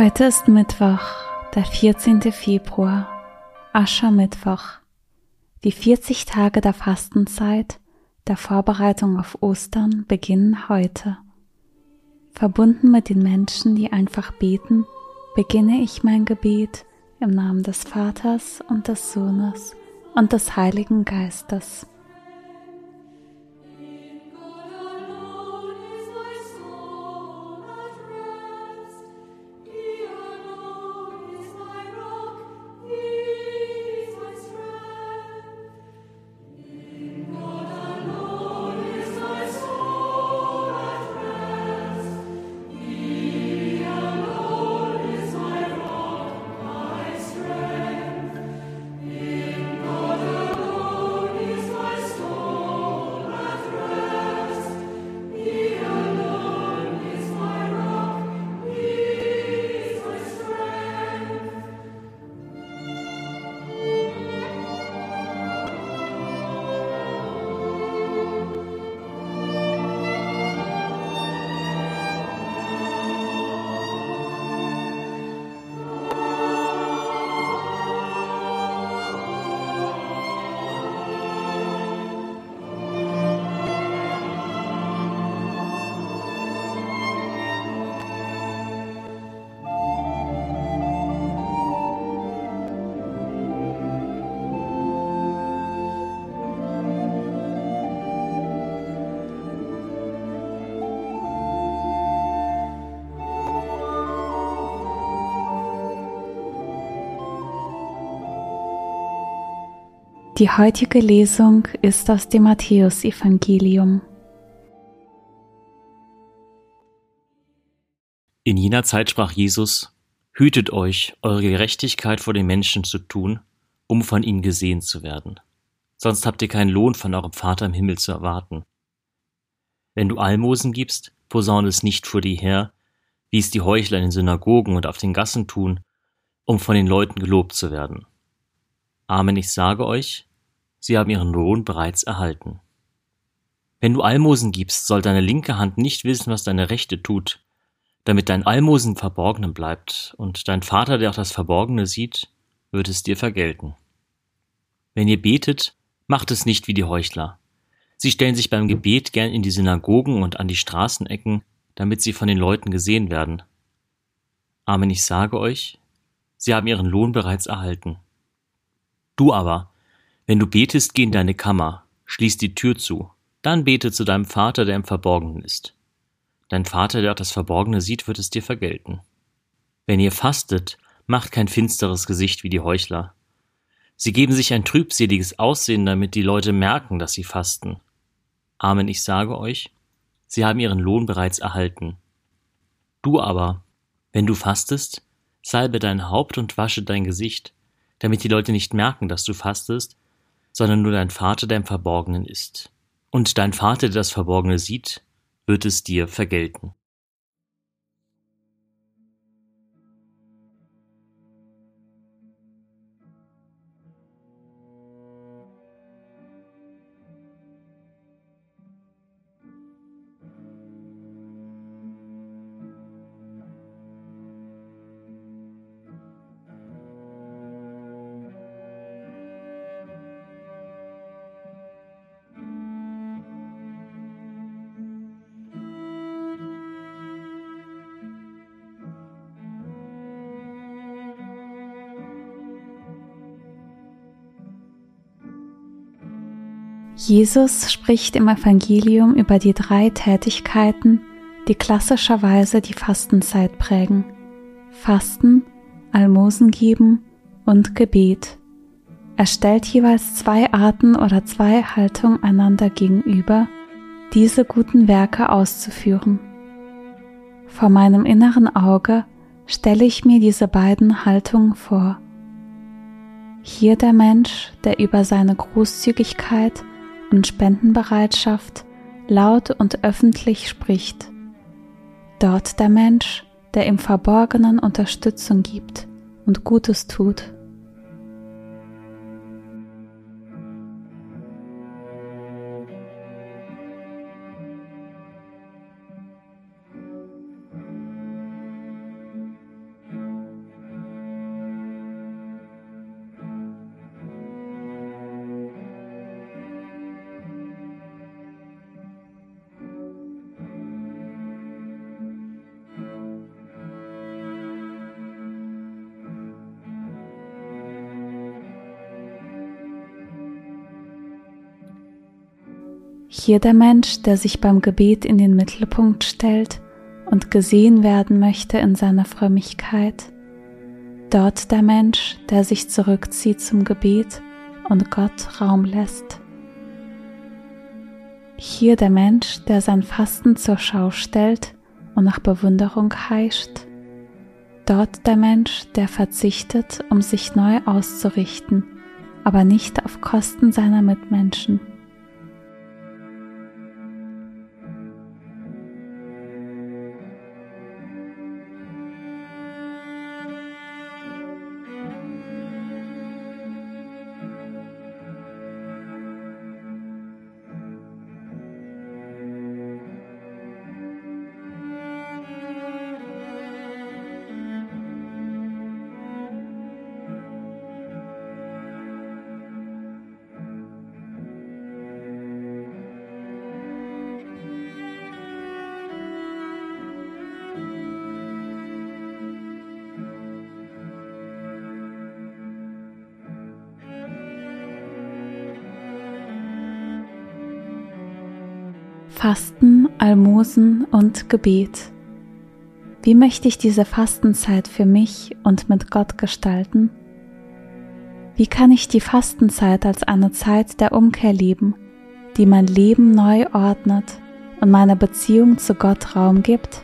Heute ist Mittwoch, der 14. Februar, Aschermittwoch. Die 40 Tage der Fastenzeit, der Vorbereitung auf Ostern beginnen heute. Verbunden mit den Menschen, die einfach beten, beginne ich mein Gebet im Namen des Vaters und des Sohnes und des Heiligen Geistes. Die heutige Lesung ist aus dem Matthäusevangelium. In jener Zeit sprach Jesus, Hütet euch, eure Gerechtigkeit vor den Menschen zu tun, um von ihnen gesehen zu werden. Sonst habt ihr keinen Lohn von eurem Vater im Himmel zu erwarten. Wenn du Almosen gibst, posaune es nicht vor dir her, wie es die Heuchler in den Synagogen und auf den Gassen tun, um von den Leuten gelobt zu werden. Amen, ich sage euch, sie haben ihren Lohn bereits erhalten. Wenn du Almosen gibst, soll deine linke Hand nicht wissen, was deine rechte tut, damit dein Almosen Verborgenen bleibt, und dein Vater, der auch das Verborgene sieht, wird es dir vergelten. Wenn ihr betet, macht es nicht wie die Heuchler. Sie stellen sich beim Gebet gern in die Synagogen und an die Straßenecken, damit sie von den Leuten gesehen werden. Amen, ich sage euch, sie haben ihren Lohn bereits erhalten. Du aber, wenn du betest, geh in deine Kammer, schließ die Tür zu, dann bete zu deinem Vater, der im Verborgenen ist. Dein Vater, der auch das Verborgene sieht, wird es dir vergelten. Wenn ihr fastet, macht kein finsteres Gesicht wie die Heuchler. Sie geben sich ein trübseliges Aussehen, damit die Leute merken, dass sie fasten. Amen, ich sage euch, sie haben ihren Lohn bereits erhalten. Du aber, wenn du fastest, salbe dein Haupt und wasche dein Gesicht, damit die Leute nicht merken, dass du fastest, sondern nur dein Vater, der im Verborgenen ist. Und dein Vater, der das Verborgene sieht, wird es dir vergelten. Jesus spricht im Evangelium über die drei Tätigkeiten, die klassischerweise die Fastenzeit prägen. Fasten, Almosen geben und Gebet. Er stellt jeweils zwei Arten oder zwei Haltungen einander gegenüber, diese guten Werke auszuführen. Vor meinem inneren Auge stelle ich mir diese beiden Haltungen vor. Hier der Mensch, der über seine Großzügigkeit und Spendenbereitschaft laut und öffentlich spricht. Dort der Mensch, der im Verborgenen Unterstützung gibt und Gutes tut. Hier der Mensch, der sich beim Gebet in den Mittelpunkt stellt und gesehen werden möchte in seiner Frömmigkeit. Dort der Mensch, der sich zurückzieht zum Gebet und Gott Raum lässt. Hier der Mensch, der sein Fasten zur Schau stellt und nach Bewunderung heischt. Dort der Mensch, der verzichtet, um sich neu auszurichten, aber nicht auf Kosten seiner Mitmenschen. Fasten, Almosen und Gebet. Wie möchte ich diese Fastenzeit für mich und mit Gott gestalten? Wie kann ich die Fastenzeit als eine Zeit der Umkehr leben, die mein Leben neu ordnet und meiner Beziehung zu Gott Raum gibt?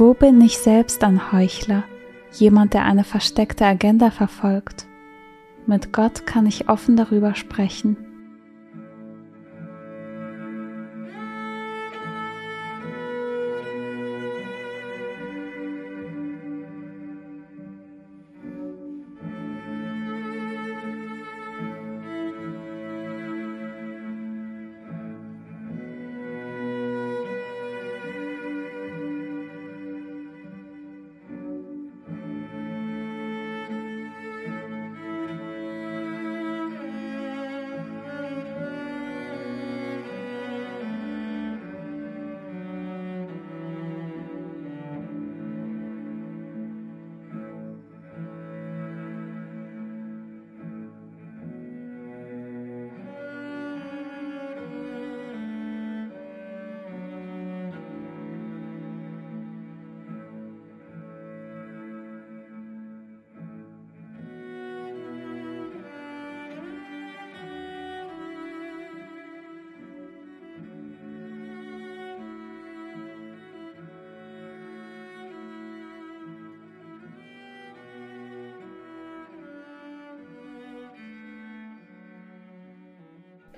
Wo bin ich selbst ein Heuchler, jemand, der eine versteckte Agenda verfolgt? Mit Gott kann ich offen darüber sprechen.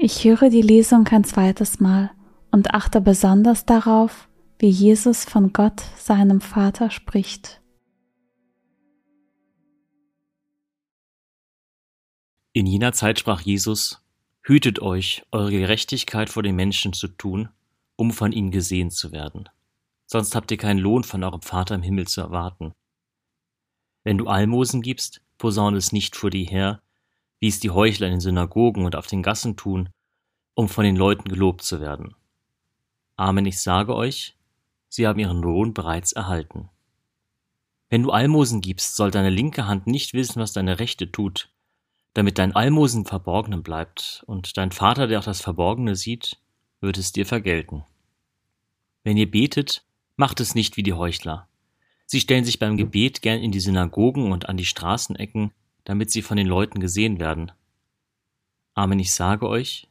Ich höre die Lesung ein zweites Mal und achte besonders darauf, wie Jesus von Gott, seinem Vater, spricht. In jener Zeit sprach Jesus, Hütet euch, eure Gerechtigkeit vor den Menschen zu tun, um von ihnen gesehen zu werden. Sonst habt ihr keinen Lohn von eurem Vater im Himmel zu erwarten. Wenn du Almosen gibst, posaune es nicht vor dir her, wie es die Heuchler in den Synagogen und auf den Gassen tun, um von den Leuten gelobt zu werden. Amen, ich sage euch, sie haben ihren Lohn bereits erhalten. Wenn du Almosen gibst, soll deine linke Hand nicht wissen, was deine rechte tut, damit dein Almosen Verborgenen bleibt, und dein Vater, der auch das Verborgene sieht, wird es dir vergelten. Wenn ihr betet, macht es nicht wie die Heuchler. Sie stellen sich beim Gebet gern in die Synagogen und an die Straßenecken, damit sie von den Leuten gesehen werden. Amen, ich sage euch,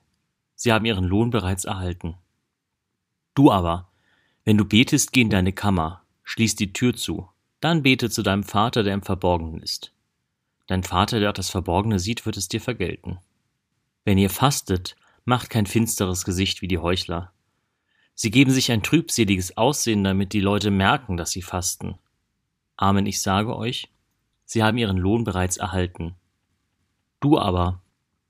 sie haben ihren Lohn bereits erhalten. Du aber, wenn du betest, geh in deine Kammer, schließ die Tür zu Dann bete zu deinem Vater, der im Verborgenen ist. Dein Vater, der auch das Verborgene sieht, wird es dir vergelten. Wenn ihr fastet, macht kein finsteres Gesicht wie die Heuchler. Sie geben sich ein trübseliges Aussehen, damit die Leute merken, dass sie fasten. Amen, ich sage euch, sie haben ihren Lohn bereits erhalten. Du aber,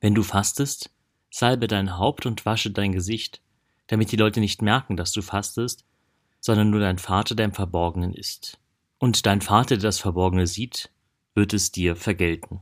wenn du fastest, salbe dein Haupt und wasche dein Gesicht, damit die Leute nicht merken, dass du fastest, sondern nur dein Vater, der im Verborgenen ist. Und dein Vater, der das Verborgene sieht, wird es dir vergelten.